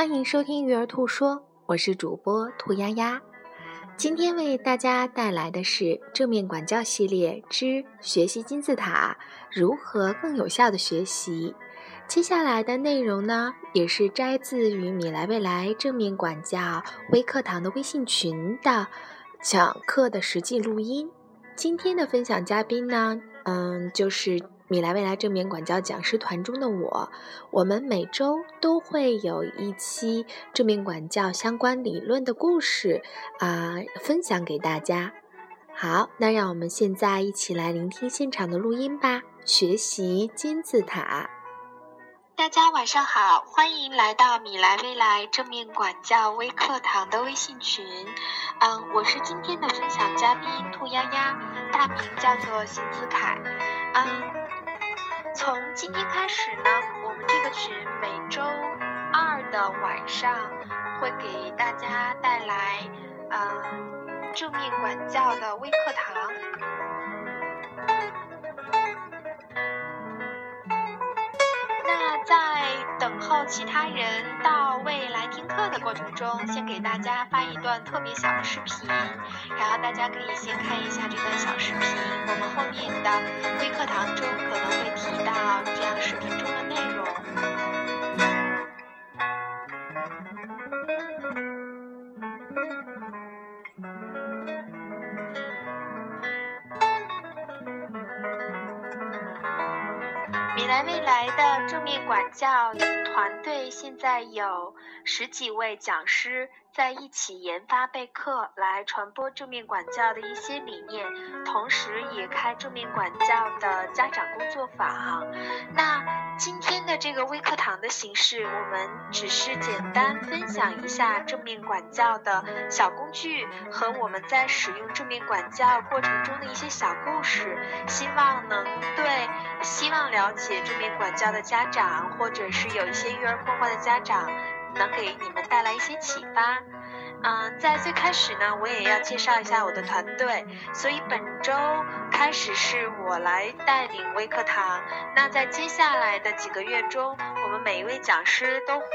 欢迎收听《育儿兔说》，我是主播兔丫丫。今天为大家带来的是正面管教系列之学习金字塔：如何更有效的学习。接下来的内容呢，也是摘自于米莱未来正面管教微课堂的微信群的讲课的实际录音。今天的分享嘉宾呢，嗯，就是。米莱未来正面管教讲师团中的我，我们每周都会有一期正面管教相关理论的故事啊，分享给大家。好，那让我们现在一起来聆听现场的录音吧，学习金字塔。大家晚上好，欢迎来到米莱未来正面管教微课堂的微信群。嗯，我是今天的分享嘉宾兔丫丫，大名叫做邢子凯。嗯。从今天开始呢，我们这个群每周二的晚上会给大家带来呃正面管教的微课堂。那在等候其他人到位来听课的过程中，先给大家发一段特别小的视频，然后大家可以先看一下这段小视频。来未来的正面管教团队现在有十几位讲师在一起研发备课，来传播正面管教的一些理念，同时也开正面管教的家长工作坊。那今天的这个微课堂的形式，我们只是简单分享一下正面管教的小工具和我们在使用正面管教过程中的一些小故事，希望能对希望了解。正面管教的家长，或者是有一些育儿困惑的家长，能给你们带来一些启发。嗯，在最开始呢，我也要介绍一下我的团队。所以本周开始是我来带领微课堂。那在接下来的几个月中，我们每一位讲师都会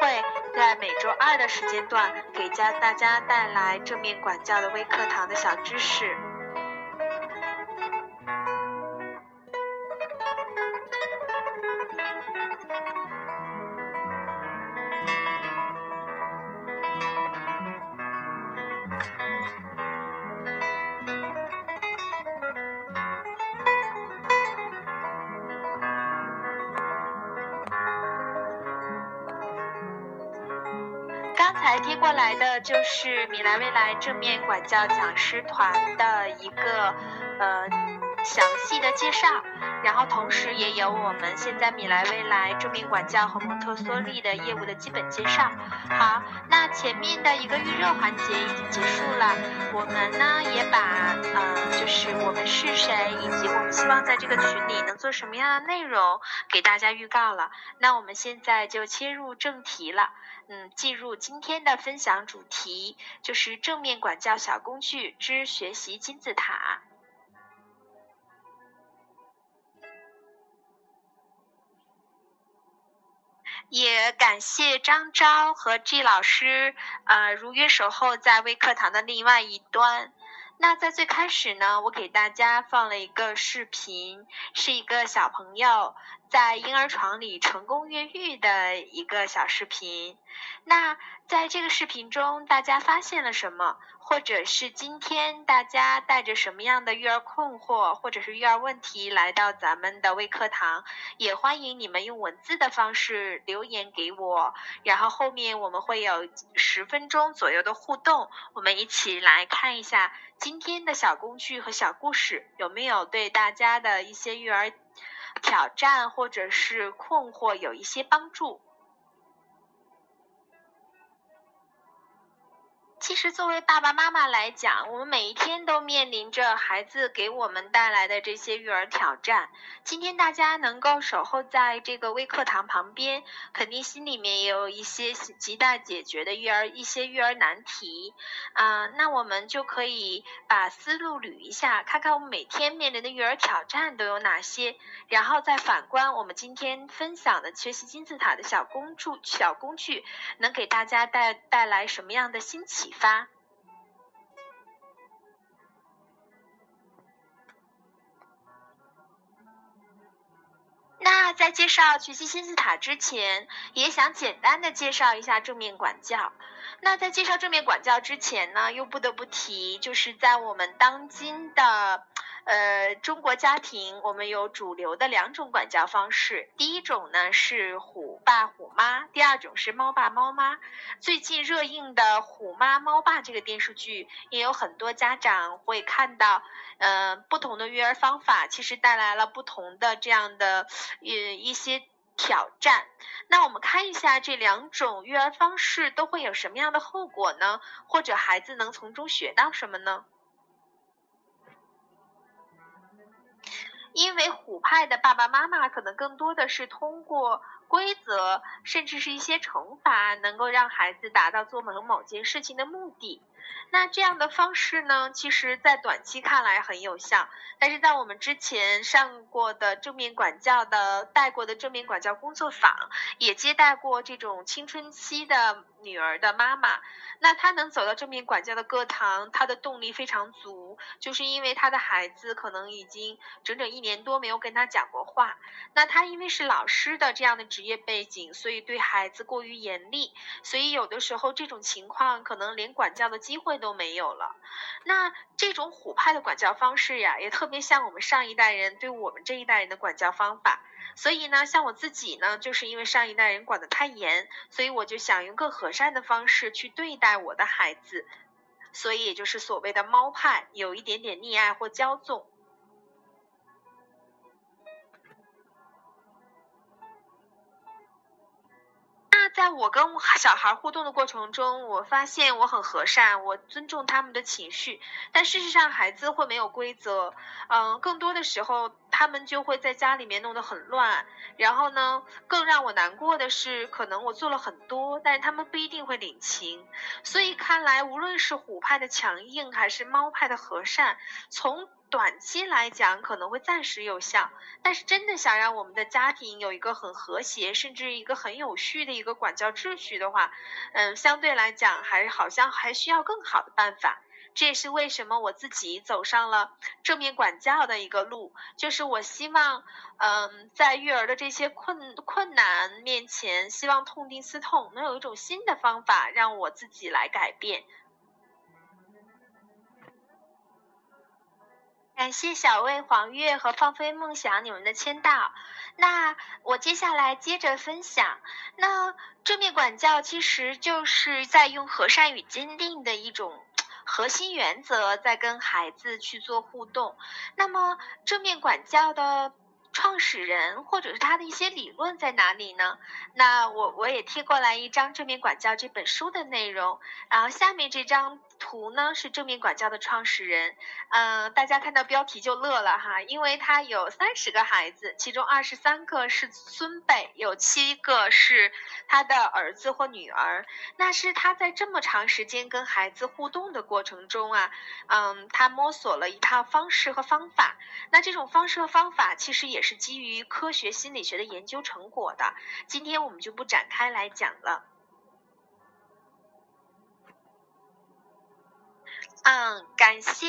在每周二的时间段给家大家带来正面管教的微课堂的小知识。才贴过来的就是米莱未来正面管教讲师团的一个呃详细的介绍。然后同时也有我们现在米莱未来正面管教和蒙特梭利的业务的基本介绍。好，那前面的一个预热环节已经结束了，我们呢也把嗯就是我们是谁以及我们希望在这个群里能做什么样的内容给大家预告了。那我们现在就切入正题了，嗯，进入今天的分享主题就是正面管教小工具之学习金字塔。也感谢张昭和 G 老师，呃，如约守候在微课堂的另外一端。那在最开始呢，我给大家放了一个视频，是一个小朋友在婴儿床里成功越狱的一个小视频。那在这个视频中，大家发现了什么？或者是今天大家带着什么样的育儿困惑，或者是育儿问题来到咱们的微课堂？也欢迎你们用文字的方式留言给我，然后后面我们会有十分钟左右的互动，我们一起来看一下今天的小工具和小故事有没有对大家的一些育儿挑战或者是困惑有一些帮助。其实，作为爸爸妈妈来讲，我们每一天都面临着孩子给我们带来的这些育儿挑战。今天大家能够守候在这个微课堂旁边，肯定心里面也有一些亟待解决的育儿一些育儿难题啊。那我们就可以把思路捋一下，看看我们每天面临的育儿挑战都有哪些，然后再反观我们今天分享的学习金字塔的小工具小工具，能给大家带带来什么样的新启发。那在介绍学习金字塔之前，也想简单的介绍一下正面管教。那在介绍正面管教之前呢，又不得不提，就是在我们当今的。呃，中国家庭我们有主流的两种管教方式，第一种呢是虎爸虎妈，第二种是猫爸猫妈。最近热映的《虎妈猫爸》这个电视剧，也有很多家长会看到，呃，不同的育儿方法其实带来了不同的这样的呃一些挑战。那我们看一下这两种育儿方式都会有什么样的后果呢？或者孩子能从中学到什么呢？因为虎派的爸爸妈妈可能更多的是通过规则，甚至是一些惩罚，能够让孩子达到做某某件事情的目的。那这样的方式呢，其实在短期看来很有效，但是在我们之前上过的正面管教的带过的正面管教工作坊，也接待过这种青春期的女儿的妈妈。那她能走到正面管教的课堂，她的动力非常足，就是因为她的孩子可能已经整整一年多没有跟她讲过话。那她因为是老师的这样的职业背景，所以对孩子过于严厉，所以有的时候这种情况可能连管教的机机会都没有了。那这种虎派的管教方式呀，也特别像我们上一代人对我们这一代人的管教方法。所以呢，像我自己呢，就是因为上一代人管得太严，所以我就想用更和善的方式去对待我的孩子，所以也就是所谓的猫派，有一点点溺爱或骄纵。在我跟小孩互动的过程中，我发现我很和善，我尊重他们的情绪。但事实上，孩子会没有规则，嗯，更多的时候他们就会在家里面弄得很乱。然后呢，更让我难过的是，可能我做了很多，但是他们不一定会领情。所以看来，无论是虎派的强硬，还是猫派的和善，从短期来讲可能会暂时有效，但是真的想让我们的家庭有一个很和谐，甚至一个很有序的一个管教秩序的话，嗯，相对来讲还好像还需要更好的办法。这也是为什么我自己走上了正面管教的一个路，就是我希望，嗯，在育儿的这些困困难面前，希望痛定思痛，能有一种新的方法让我自己来改变。感谢小魏、黄月和放飞梦想你们的签到。那我接下来接着分享。那正面管教其实就是在用和善与坚定的一种核心原则，在跟孩子去做互动。那么正面管教的创始人或者是他的一些理论在哪里呢？那我我也贴过来一张正面管教这本书的内容，然后下面这张。图呢是正面管教的创始人，嗯，大家看到标题就乐了哈，因为他有三十个孩子，其中二十三个是孙辈，有七个是他的儿子或女儿。那是他在这么长时间跟孩子互动的过程中啊，嗯，他摸索了一套方式和方法。那这种方式和方法其实也是基于科学心理学的研究成果的，今天我们就不展开来讲了。嗯，感谢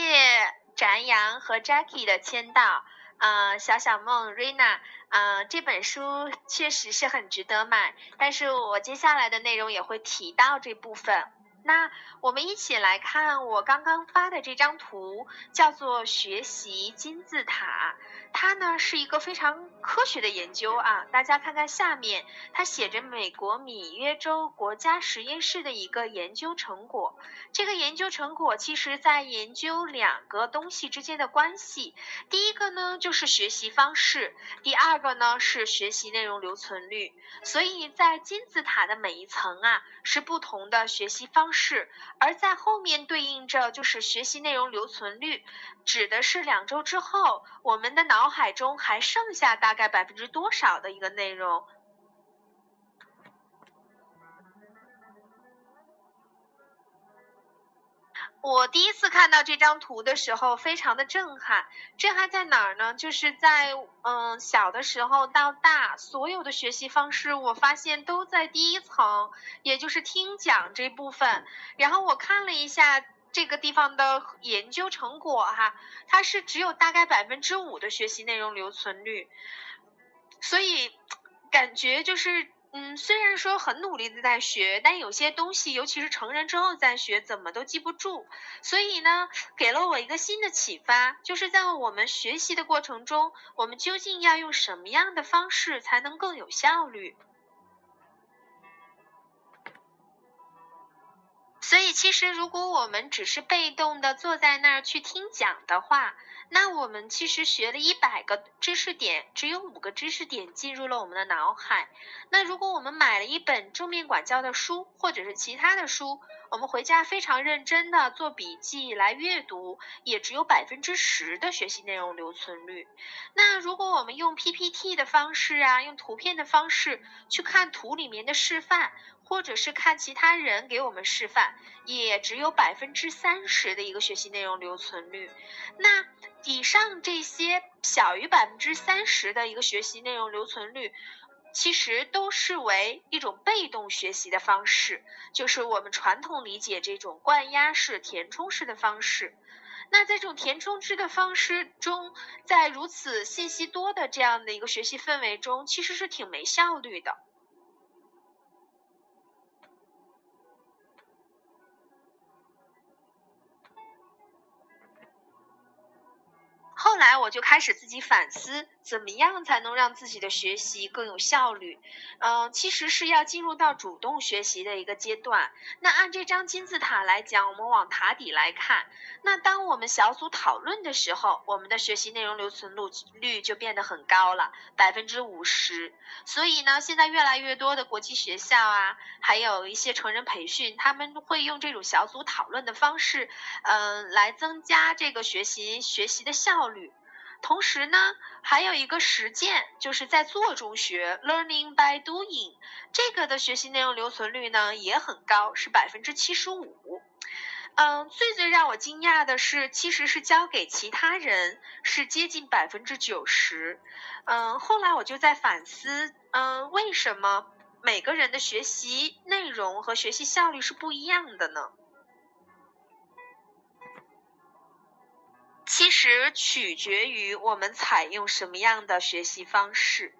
展阳和 Jackie 的签到。嗯，小小梦 Rina，嗯，这本书确实是很值得买，但是我接下来的内容也会提到这部分。那我们一起来看我刚刚发的这张图，叫做学习金字塔。它呢是一个非常科学的研究啊，大家看看下面，它写着美国米约州国家实验室的一个研究成果。这个研究成果其实在研究两个东西之间的关系，第一个呢就是学习方式，第二个呢是学习内容留存率。所以在金字塔的每一层啊，是不同的学习方。式，而在后面对应着就是学习内容留存率，指的是两周之后我们的脑海中还剩下大大概百分之多少的一个内容。我第一次看到这张图的时候，非常的震撼。震撼在哪儿呢？就是在嗯小的时候到大，所有的学习方式，我发现都在第一层，也就是听讲这部分。然后我看了一下这个地方的研究成果哈，它是只有大概百分之五的学习内容留存率，所以感觉就是。嗯，虽然说很努力的在学，但有些东西，尤其是成人之后再学，怎么都记不住。所以呢，给了我一个新的启发，就是在我们学习的过程中，我们究竟要用什么样的方式才能更有效率？所以，其实如果我们只是被动的坐在那儿去听讲的话，那我们其实学了一百个知识点，只有五个知识点进入了我们的脑海。那如果我们买了一本正面管教的书，或者是其他的书，我们回家非常认真的做笔记来阅读，也只有百分之十的学习内容留存率。那如果我们用 PPT 的方式啊，用图片的方式去看图里面的示范。或者是看其他人给我们示范，也只有百分之三十的一个学习内容留存率。那以上这些小于百分之三十的一个学习内容留存率，其实都视为一种被动学习的方式，就是我们传统理解这种灌压式、填充式的方式。那在这种填充式的方式中，在如此信息多的这样的一个学习氛围中，其实是挺没效率的。后来我就开始自己反思，怎么样才能让自己的学习更有效率？嗯，其实是要进入到主动学习的一个阶段。那按这张金字塔来讲，我们往塔底来看，那当我们小组讨论的时候，我们的学习内容留存率就变得很高了，百分之五十。所以呢，现在越来越多的国际学校啊，还有一些成人培训，他们会用这种小组讨论的方式，嗯，来增加这个学习学习的效率。同时呢，还有一个实践，就是在做中学 （learning by doing），这个的学习内容留存率呢也很高，是百分之七十五。嗯，最最让我惊讶的是，其实是交给其他人是接近百分之九十。嗯，后来我就在反思，嗯，为什么每个人的学习内容和学习效率是不一样的呢？其实取决于我们采用什么样的学习方式。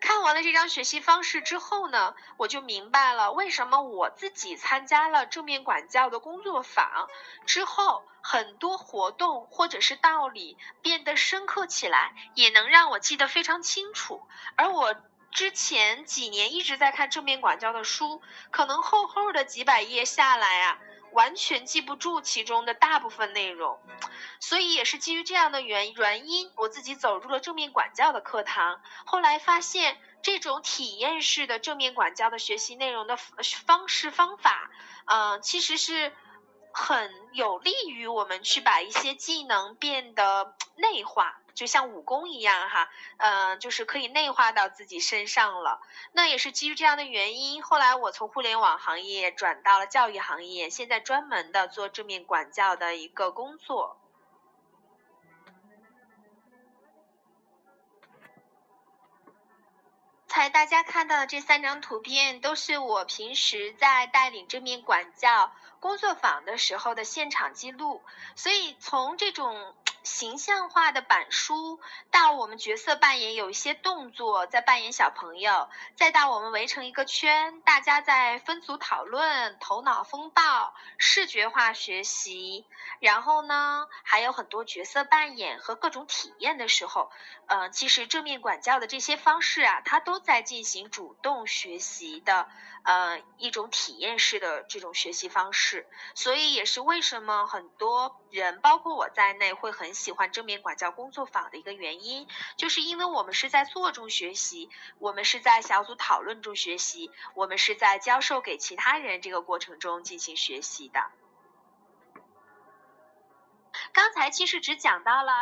看完了这张学习方式之后呢，我就明白了为什么我自己参加了正面管教的工作坊之后，很多活动或者是道理变得深刻起来，也能让我记得非常清楚。而我之前几年一直在看正面管教的书，可能厚厚的几百页下来啊。完全记不住其中的大部分内容，所以也是基于这样的原原因，我自己走入了正面管教的课堂。后来发现，这种体验式的正面管教的学习内容的方式方法，嗯，其实是很有利于我们去把一些技能变得内化。就像武功一样哈，嗯，就是可以内化到自己身上了。那也是基于这样的原因，后来我从互联网行业转到了教育行业，现在专门的做正面管教的一个工作。才大家看到的这三张图片，都是我平时在带领正面管教工作坊的时候的现场记录，所以从这种。形象化的板书，到我们角色扮演有一些动作，在扮演小朋友，再到我们围成一个圈，大家在分组讨论、头脑风暴、视觉化学习，然后呢，还有很多角色扮演和各种体验的时候，呃，其实正面管教的这些方式啊，它都在进行主动学习的。呃，一种体验式的这种学习方式，所以也是为什么很多人，包括我在内，会很喜欢正面管教工作坊的一个原因，就是因为我们是在做中学习，我们是在小组讨论中学习，我们是在教授给其他人这个过程中进行学习的。刚才其实只讲到了。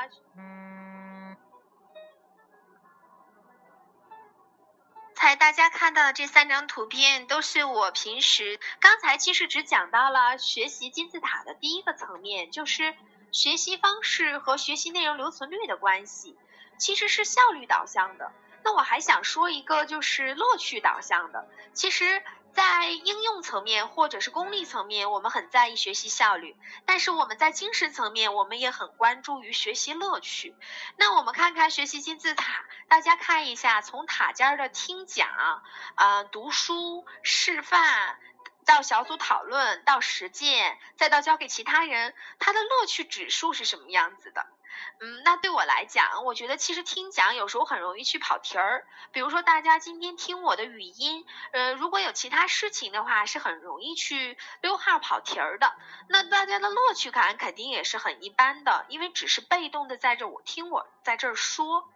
才大家看到的这三张图片都是我平时刚才其实只讲到了学习金字塔的第一个层面，就是学习方式和学习内容留存率的关系，其实是效率导向的。那我还想说一个，就是乐趣导向的，其实。在应用层面或者是功利层面，我们很在意学习效率，但是我们在精神层面，我们也很关注于学习乐趣。那我们看看学习金字塔，大家看一下，从塔尖的听讲、啊读书、示范，到小组讨论，到实践，再到交给其他人，它的乐趣指数是什么样子的？嗯，那对我来讲，我觉得其实听讲有时候很容易去跑题儿。比如说，大家今天听我的语音，呃，如果有其他事情的话，是很容易去溜号跑题儿的。那大家的乐趣感肯定也是很一般的，因为只是被动的在这我听我在这儿说。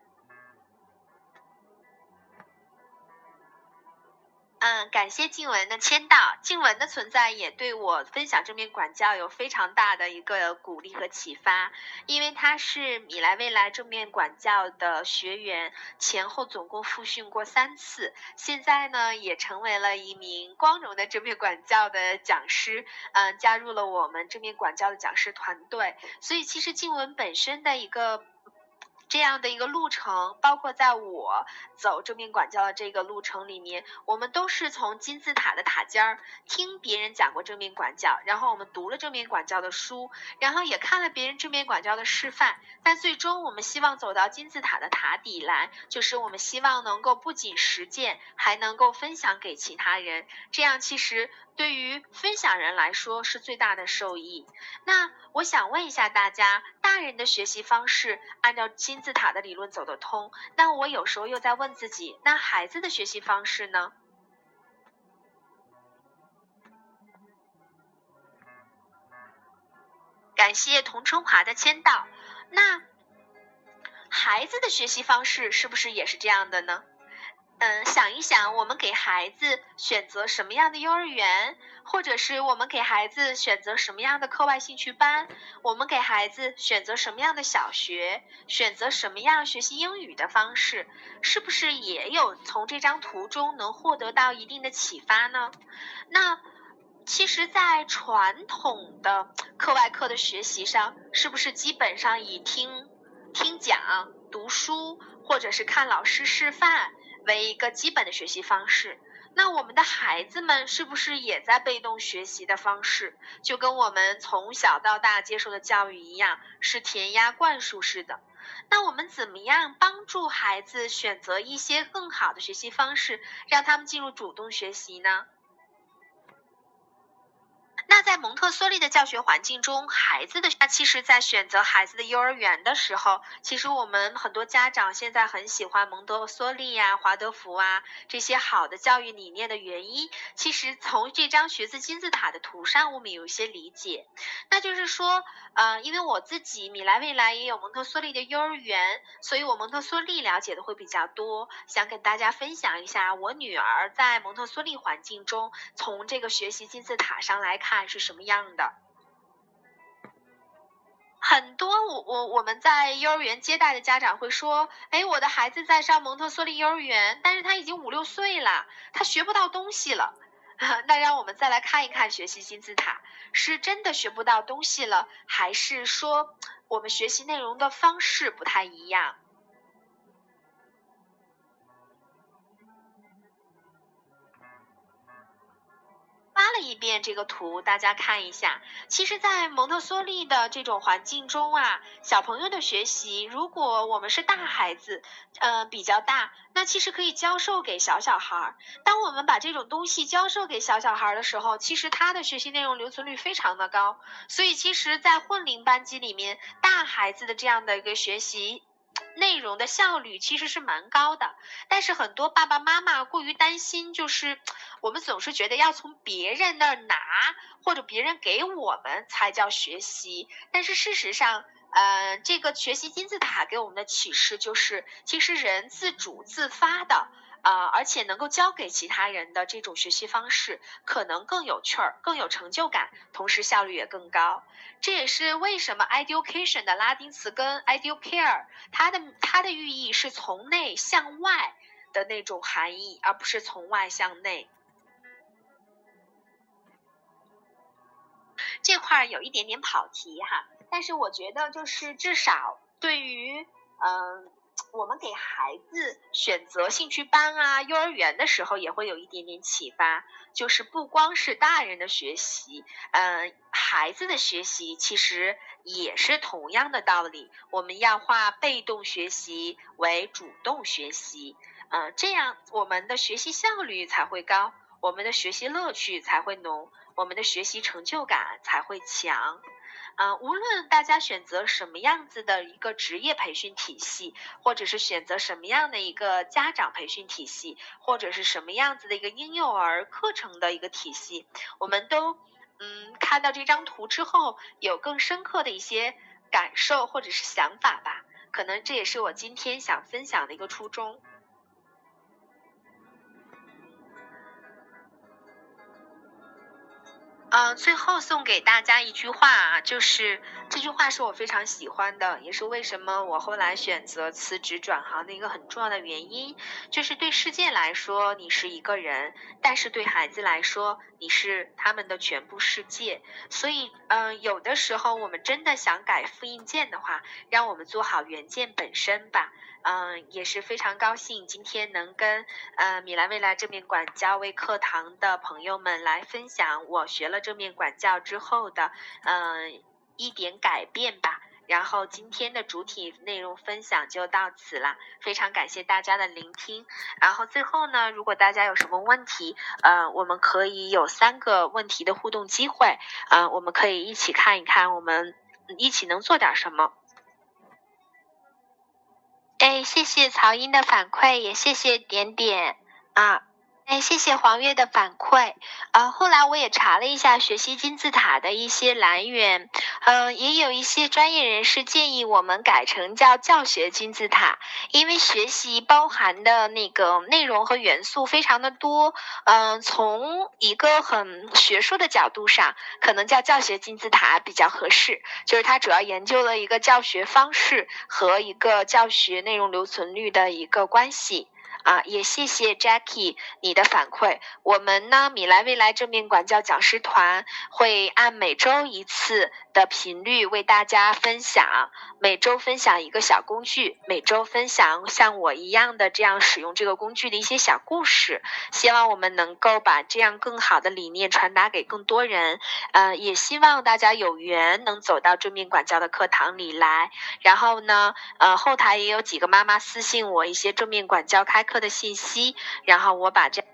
嗯，感谢静文的签到。静文的存在也对我分享正面管教有非常大的一个鼓励和启发，因为他是米莱未来正面管教的学员，前后总共复训过三次，现在呢也成为了一名光荣的正面管教的讲师，嗯，加入了我们正面管教的讲师团队。所以其实静文本身的一个。这样的一个路程，包括在我走正面管教的这个路程里面，我们都是从金字塔的塔尖儿听别人讲过正面管教，然后我们读了正面管教的书，然后也看了别人正面管教的示范，但最终我们希望走到金字塔的塔底来，就是我们希望能够不仅实践，还能够分享给其他人，这样其实。对于分享人来说是最大的受益。那我想问一下大家，大人的学习方式按照金金字塔的理论走得通，那我有时候又在问自己，那孩子的学习方式呢？感谢童春华的签到。那孩子的学习方式是不是也是这样的呢？嗯，想一想，我们给孩子选择什么样的幼儿园，或者是我们给孩子选择什么样的课外兴趣班，我们给孩子选择什么样的小学，选择什么样学习英语的方式，是不是也有从这张图中能获得到一定的启发呢？那其实，在传统的课外课的学习上，是不是基本上以听、听讲、读书，或者是看老师示范？为一个基本的学习方式，那我们的孩子们是不是也在被动学习的方式，就跟我们从小到大接受的教育一样，是填鸭灌输式的？那我们怎么样帮助孩子选择一些更好的学习方式，让他们进入主动学习呢？在蒙特梭利的教学环境中，孩子的那其实，在选择孩子的幼儿园的时候，其实我们很多家长现在很喜欢蒙特梭利呀、华德福啊这些好的教育理念的原因，其实从这张学字金字塔的图上，我们有一些理解。那就是说，呃，因为我自己米莱未来也有蒙特梭利的幼儿园，所以我蒙特梭利了解的会比较多，想跟大家分享一下我女儿在蒙特梭利环境中，从这个学习金字塔上来看。是什么样的？很多我我我们在幼儿园接待的家长会说：“哎，我的孩子在上蒙特梭利幼儿园，但是他已经五六岁了，他学不到东西了。”那让我们再来看一看学习金字塔，是真的学不到东西了，还是说我们学习内容的方式不太一样？发了一遍这个图，大家看一下。其实，在蒙特梭利的这种环境中啊，小朋友的学习，如果我们是大孩子，呃，比较大，那其实可以教授给小小孩儿。当我们把这种东西教授给小小孩儿的时候，其实他的学习内容留存率非常的高。所以，其实，在混龄班级里面，大孩子的这样的一个学习。内容的效率其实是蛮高的，但是很多爸爸妈妈过于担心，就是我们总是觉得要从别人那儿拿，或者别人给我们才叫学习。但是事实上，呃，这个学习金字塔给我们的启示就是，其实人自主自发的。啊，而且能够教给其他人的这种学习方式，可能更有趣儿、更有成就感，同时效率也更高。这也是为什么 education 的拉丁词根 educare，它的它的寓意是从内向外的那种含义，而不是从外向内。这块儿有一点点跑题哈，但是我觉得就是至少对于嗯。我们给孩子选择兴趣班啊，幼儿园的时候也会有一点点启发，就是不光是大人的学习，嗯，孩子的学习其实也是同样的道理。我们要化被动学习为主动学习，嗯，这样我们的学习效率才会高，我们的学习乐趣才会浓，我们的学习成就感才会强。啊，无论大家选择什么样子的一个职业培训体系，或者是选择什么样的一个家长培训体系，或者是什么样子的一个婴幼儿课程的一个体系，我们都嗯看到这张图之后，有更深刻的一些感受或者是想法吧。可能这也是我今天想分享的一个初衷。嗯，最后送给大家一句话啊，就是这句话是我非常喜欢的，也是为什么我后来选择辞职转行的一个很重要的原因。就是对世界来说你是一个人，但是对孩子来说你是他们的全部世界。所以，嗯，有的时候我们真的想改复印件的话，让我们做好原件本身吧。嗯，也是非常高兴今天能跟呃米兰未来正面管教微课堂的朋友们来分享我学了正面管教之后的嗯一点改变吧。然后今天的主体内容分享就到此了，非常感谢大家的聆听。然后最后呢，如果大家有什么问题，呃，我们可以有三个问题的互动机会，嗯，我们可以一起看一看，我们一起能做点什么。哎，谢谢曹英的反馈，也谢谢点点啊。哎，谢谢黄月的反馈。呃，后来我也查了一下学习金字塔的一些来源，嗯，也有一些专业人士建议我们改成叫教学金字塔，因为学习包含的那个内容和元素非常的多。嗯，从一个很学术的角度上，可能叫教学金字塔比较合适，就是它主要研究了一个教学方式和一个教学内容留存率的一个关系。啊，也谢谢 Jackie 你的反馈。我们呢，米莱未来正面管教讲师团会按每周一次的频率为大家分享，每周分享一个小工具，每周分享像我一样的这样使用这个工具的一些小故事。希望我们能够把这样更好的理念传达给更多人。呃，也希望大家有缘能走到正面管教的课堂里来。然后呢，呃，后台也有几个妈妈私信我一些正面管教开课。的信息，然后我把这。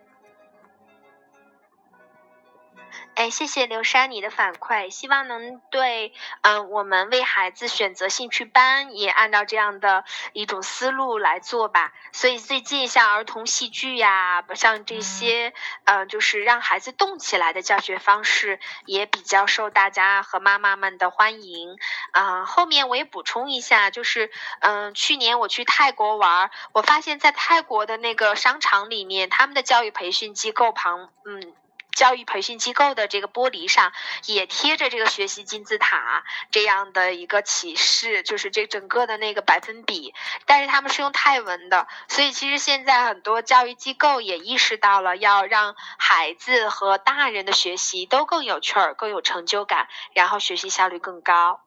哎，谢谢刘珊你的反馈，希望能对嗯我们为孩子选择兴趣班也按照这样的一种思路来做吧。所以最近像儿童戏剧呀，像这些嗯就是让孩子动起来的教学方式也比较受大家和妈妈们的欢迎。啊，后面我也补充一下，就是嗯去年我去泰国玩，我发现在泰国的那个商场里面，他们的教育培训机构旁嗯。教育培训机构的这个玻璃上也贴着这个学习金字塔这样的一个启示，就是这整个的那个百分比，但是他们是用泰文的，所以其实现在很多教育机构也意识到了要让孩子和大人的学习都更有趣儿、更有成就感，然后学习效率更高。